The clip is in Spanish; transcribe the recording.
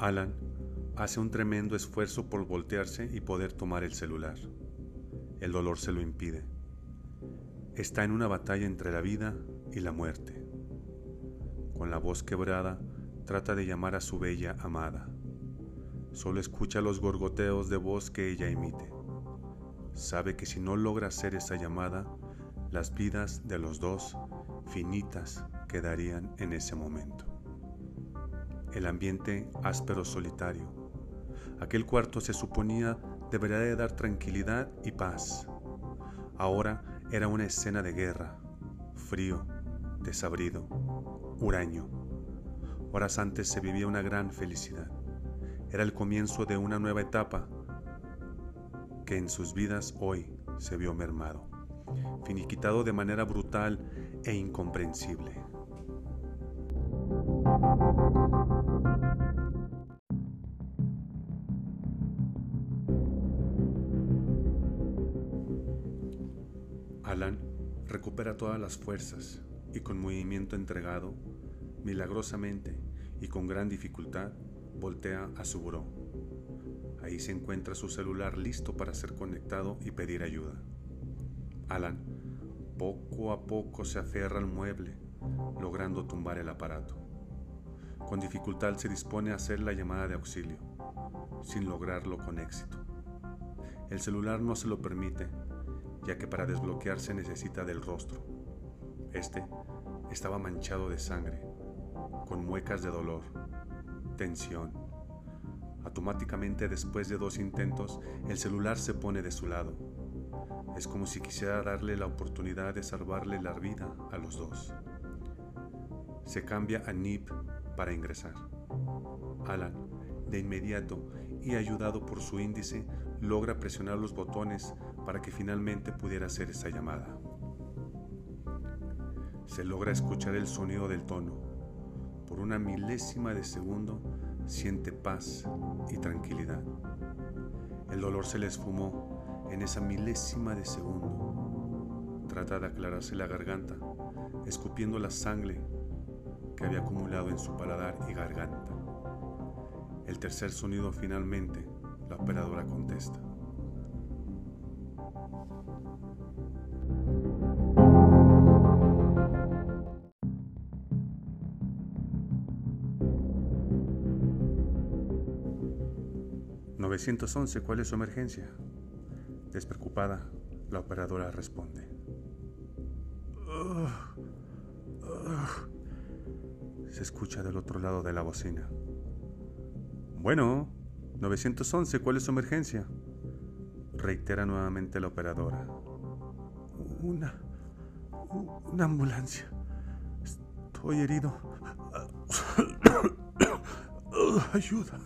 Alan hace un tremendo esfuerzo por voltearse y poder tomar el celular. El dolor se lo impide. Está en una batalla entre la vida y la muerte. Con la voz quebrada, trata de llamar a su bella amada. Solo escucha los gorgoteos de voz que ella emite. Sabe que si no logra hacer esa llamada, las vidas de los dos finitas quedarían en ese momento. El ambiente áspero solitario. Aquel cuarto se suponía debería de dar tranquilidad y paz. Ahora era una escena de guerra, frío, desabrido, huraño. Horas antes se vivía una gran felicidad. Era el comienzo de una nueva etapa que en sus vidas hoy se vio mermado, finiquitado de manera brutal e incomprensible. Alan recupera todas las fuerzas y con movimiento entregado, milagrosamente y con gran dificultad, voltea a su buró. Ahí se encuentra su celular listo para ser conectado y pedir ayuda. Alan poco a poco se aferra al mueble, logrando tumbar el aparato. Con dificultad se dispone a hacer la llamada de auxilio, sin lograrlo con éxito. El celular no se lo permite, ya que para desbloquearse necesita del rostro. Este estaba manchado de sangre, con muecas de dolor, tensión. Automáticamente después de dos intentos, el celular se pone de su lado. Es como si quisiera darle la oportunidad de salvarle la vida a los dos. Se cambia a Nip para ingresar. Alan, de inmediato y ayudado por su índice, logra presionar los botones para que finalmente pudiera hacer esa llamada. Se logra escuchar el sonido del tono por una milésima de segundo siente paz y tranquilidad. El dolor se le esfumó en esa milésima de segundo. Trata de aclararse la garganta, escupiendo la sangre que había acumulado en su paladar y garganta. El tercer sonido finalmente, la operadora contesta. 911, ¿cuál es su emergencia? Despreocupada, la operadora responde. Se escucha del otro lado de la bocina. Bueno, 911, ¿cuál es su emergencia? Reitera nuevamente la operadora. Una... Una ambulancia. Estoy herido. Ayuda.